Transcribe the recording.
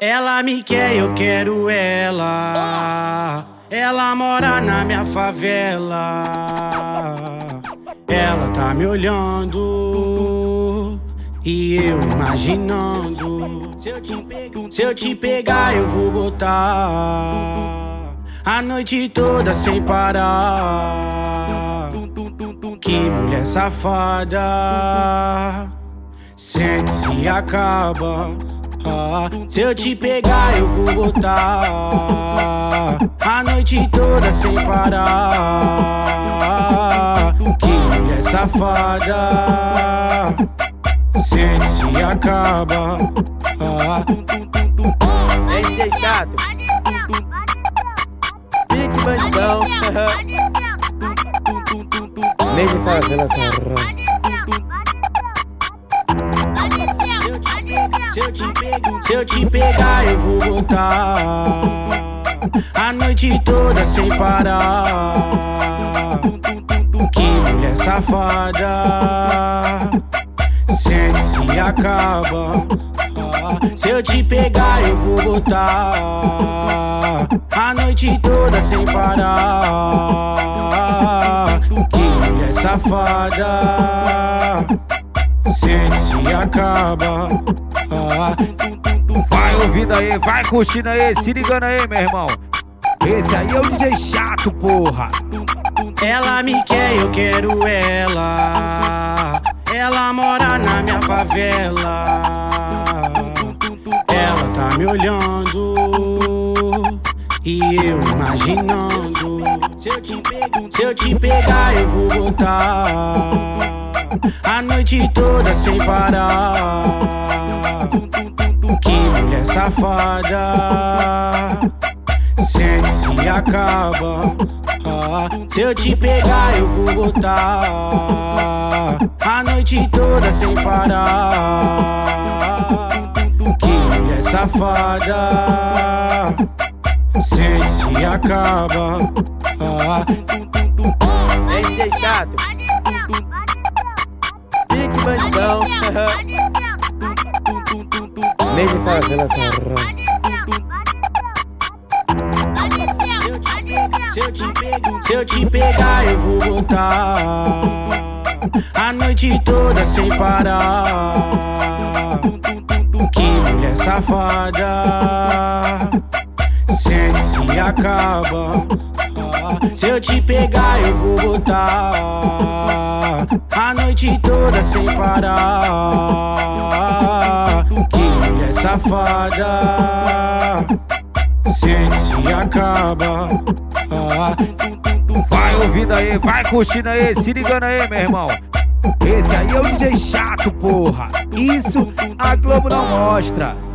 Ela me quer, eu quero ela. Ela mora na minha favela. Ela tá me olhando. E eu imaginando. Se eu, te pegar, se eu te pegar, eu vou botar a noite toda sem parar. Que mulher safada. Sente-se e acaba. Ah, se eu te pegar, eu vou botar a noite toda sem parar. Que mulher safada, sente-se e acaba. Ah. DJ chato. Pique bandidão. Meio de favela, Se eu, te pegar, se eu te pegar, eu vou botar a noite toda sem parar. Que mulher safada, sente-se e acaba. Se eu te pegar, eu vou botar a noite toda sem parar. Que mulher safada, sente-se e acaba. Ah, Vai ouvindo aí, vai curtindo aí, se ligando aí, meu irmão. Esse aí é o DJ chato, porra. Ela me quer, eu quero ela. Ela mora na minha favela. Ela tá me olhando. E eu imaginando. Se eu te se eu te pegar eu vou botar a noite toda sem parar. Que mulher safada. Sente-se e acaba. Ah, se eu te pegar, eu vou botar a noite toda sem parar. Que mulher safada. Sente-se e acaba. Ah, chato. Pique bandidão. Meio de favela, caramba. se eu te pegar, se eu te pegar, eu vou botar a noite toda sem parar. Que mulher safada, sente-se e acaba. Se eu te pegar, eu vou botar a noite toda sem parar. Que mulher safada, sente-se e acaba. Vai ouvindo aí, vai curtindo aí, se ligando aí, meu irmão. Esse aí é o DJ chato, porra. Isso a Globo não mostra.